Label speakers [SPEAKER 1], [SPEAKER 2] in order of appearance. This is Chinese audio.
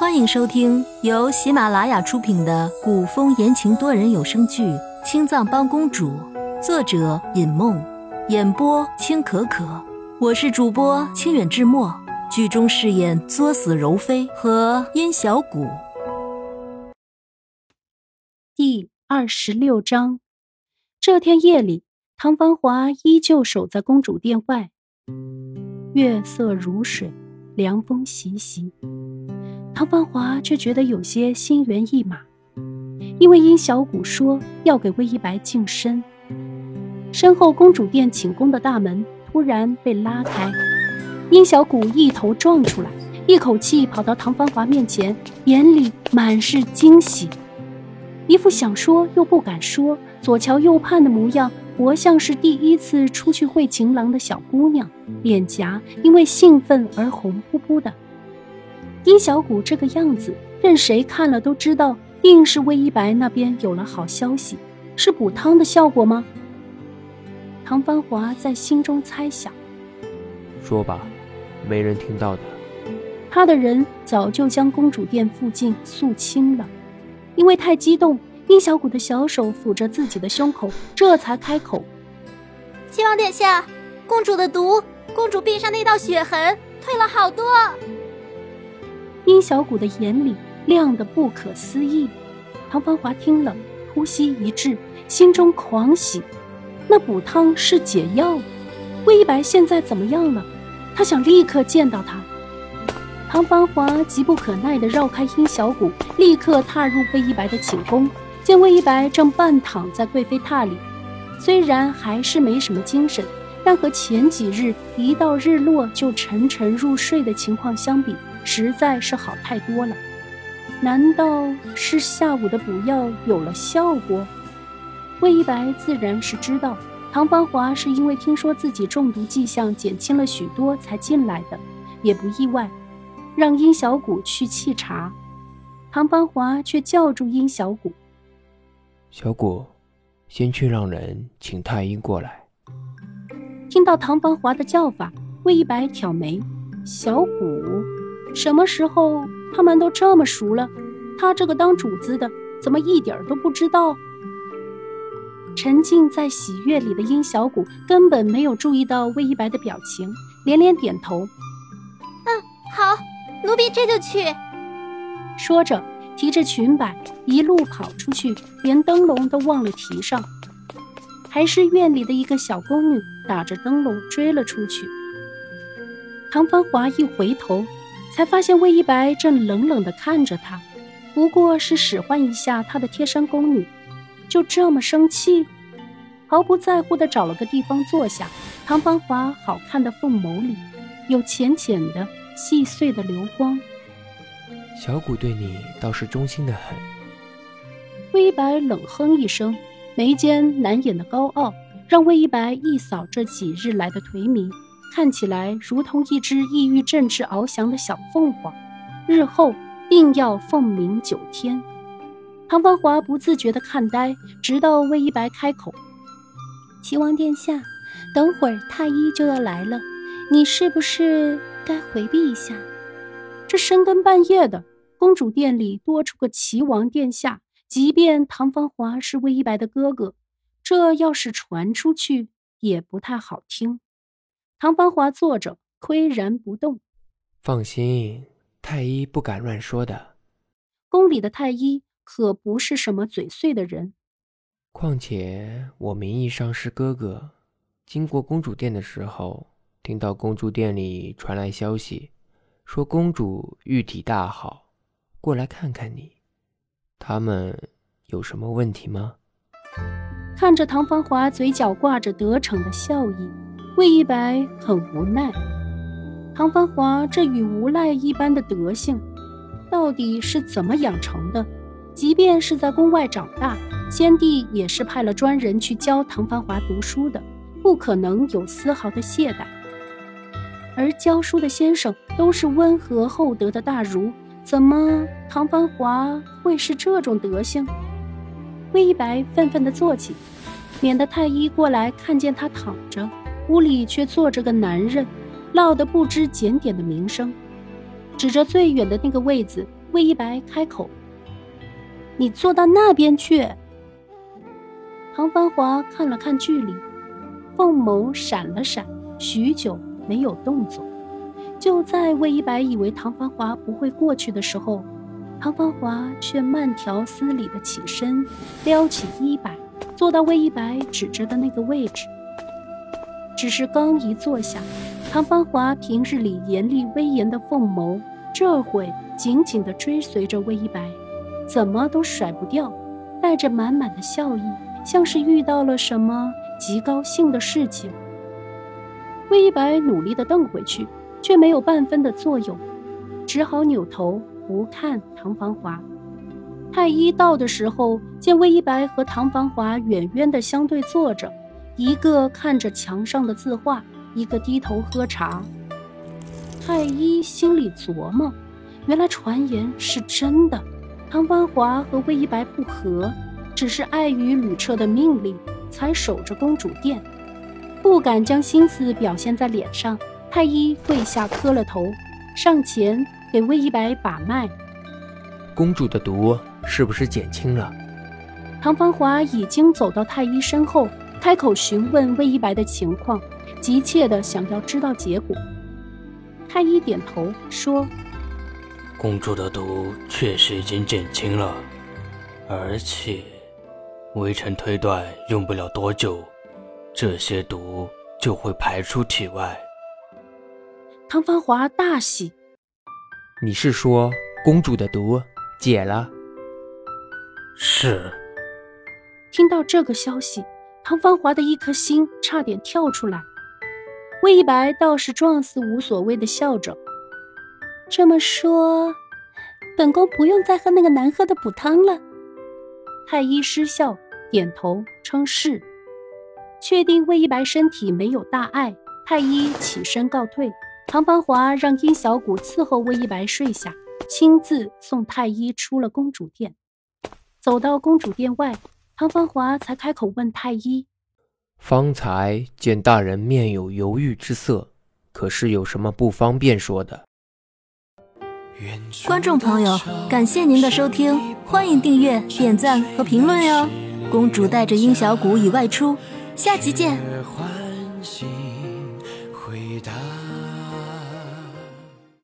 [SPEAKER 1] 欢迎收听由喜马拉雅出品的古风言情多人有声剧《青藏帮公主》，作者尹梦，演播青可可。我是主播清远志墨，剧中饰演作死柔妃和殷小谷。
[SPEAKER 2] 第二十六章，这天夜里，唐繁华依旧守在公主殿外，月色如水，凉风习习。唐繁华却觉得有些心猿意马，因为殷小谷说要给魏一白净身。身后公主殿寝宫的大门突然被拉开，殷小谷一头撞出来，一口气跑到唐繁华面前，眼里满是惊喜，一副想说又不敢说、左瞧右盼的模样，活像是第一次出去会情郎的小姑娘，脸颊因为兴奋而红扑扑的。殷小谷这个样子，任谁看了都知道，定是魏一白那边有了好消息，是补汤的效果吗？唐繁华在心中猜想。
[SPEAKER 3] 说吧，没人听到的。
[SPEAKER 2] 他的人早就将公主殿附近肃清了，因为太激动，殷小谷的小手抚着自己的胸口，这才开口：“
[SPEAKER 4] 七王殿下，公主的毒，公主臂上那道血痕退了好多。”
[SPEAKER 2] 殷小谷的眼里亮得不可思议，唐繁华听了，呼吸一滞，心中狂喜。那补汤是解药，魏一白现在怎么样了？他想立刻见到他。唐繁华急不可耐地绕开殷小谷，立刻踏入魏一白的寝宫，见魏一白正半躺在贵妃榻里，虽然还是没什么精神，但和前几日一到日落就沉沉入睡的情况相比。实在是好太多了，难道是下午的补药有了效果？魏一白自然是知道，唐繁华是因为听说自己中毒迹象减轻了许多才进来的，也不意外。让殷小谷去沏茶，唐繁华却叫住殷小谷：“
[SPEAKER 3] 小谷，先去让人请太医过来。”
[SPEAKER 2] 听到唐繁华的叫法，魏一白挑眉：“小谷。”什么时候他们都这么熟了？他这个当主子的怎么一点都不知道？沉浸在喜悦里的殷小谷根本没有注意到魏一白的表情，连连点头：“
[SPEAKER 4] 嗯，好，奴婢这就去。”
[SPEAKER 2] 说着，提着裙摆一路跑出去，连灯笼都忘了提上。还是院里的一个小宫女打着灯笼追了出去。唐繁华一回头。才发现魏一白正冷冷地看着他，不过是使唤一下他的贴身宫女，就这么生气，毫不在乎地找了个地方坐下。唐芳华好看的凤眸里有浅浅的、细碎的流光。
[SPEAKER 3] 小谷对你倒是忠心的很。
[SPEAKER 2] 魏一白冷哼一声，眉间难掩的高傲让魏一白一扫这几日来的颓靡。看起来如同一只抑郁振翅翱翔的小凤凰，日后定要凤鸣九天。唐芳华不自觉地看呆，直到魏一白开口：“
[SPEAKER 4] 齐王殿下，等会儿太医就要来了，你是不是该回避一下？”
[SPEAKER 2] 这深更半夜的，公主殿里多出个齐王殿下，即便唐芳华是魏一白的哥哥，这要是传出去也不太好听。唐繁华坐着，岿然不动。
[SPEAKER 3] 放心，太医不敢乱说的。
[SPEAKER 2] 宫里的太医可不是什么嘴碎的人。
[SPEAKER 3] 况且我名义上是哥哥，经过公主殿的时候，听到公主殿里传来消息，说公主玉体大好，过来看看你。他们有什么问题吗？
[SPEAKER 2] 看着唐繁华嘴角挂着得逞的笑意。魏一白很无奈，唐繁华这与无赖一般的德性，到底是怎么养成的？即便是在宫外长大，先帝也是派了专人去教唐繁华读书的，不可能有丝毫的懈怠。而教书的先生都是温和厚德的大儒，怎么唐繁华会是这种德行？魏一白愤愤地坐起，免得太医过来看见他躺着。屋里却坐着个男人，落得不知检点的名声。指着最远的那个位子，魏一白开口：“你坐到那边去。”唐繁华看了看距离，凤眸闪了闪，许久没有动作。就在魏一白以为唐繁华不会过去的时候，唐繁华却慢条斯理的起身，撩起衣摆，坐到魏一白指着的那个位置。只是刚一坐下，唐芳华平日里严厉威严的凤眸，这会紧紧地追随着魏一白，怎么都甩不掉，带着满满的笑意，像是遇到了什么极高兴的事情。魏一白努力地瞪回去。却没有半分的作用，只好扭头不看唐芳华。太医到的时候，见魏一白和唐芳华远远的相对坐着，一个看着墙上的字画，一个低头喝茶。太医心里琢磨：原来传言是真的，唐繁华和魏一白不和，只是碍于吕彻的命令，才守着公主殿，不敢将心思表现在脸上。太医跪下磕了头，上前给魏一白把脉。
[SPEAKER 3] 公主的毒是不是减轻了？
[SPEAKER 2] 唐繁华已经走到太医身后，开口询问魏一白的情况，急切的想要知道结果。太医点头说：“
[SPEAKER 5] 公主的毒确实已经减轻了，而且微臣推断，用不了多久，这些毒就会排出体外。”
[SPEAKER 2] 唐繁华大喜，
[SPEAKER 3] 你是说公主的毒解了？
[SPEAKER 5] 是。
[SPEAKER 2] 听到这个消息，唐芳华的一颗心差点跳出来。魏一白倒是状似无所谓的笑着，
[SPEAKER 4] 这么说，本宫不用再喝那个难喝的补汤了。
[SPEAKER 2] 太医失笑，点头称是。确定魏一白身体没有大碍，太医起身告退。唐芳华让殷小谷伺候魏一白睡下，亲自送太医出了公主殿。走到公主殿外，唐繁华才开口问太医：“
[SPEAKER 3] 方才见大人面有犹豫之色，可是有什么不方便说的？”
[SPEAKER 1] 观众朋友，感谢您的收听，欢迎订阅、点赞和评论哟！公主带着殷小谷已外出，下集见。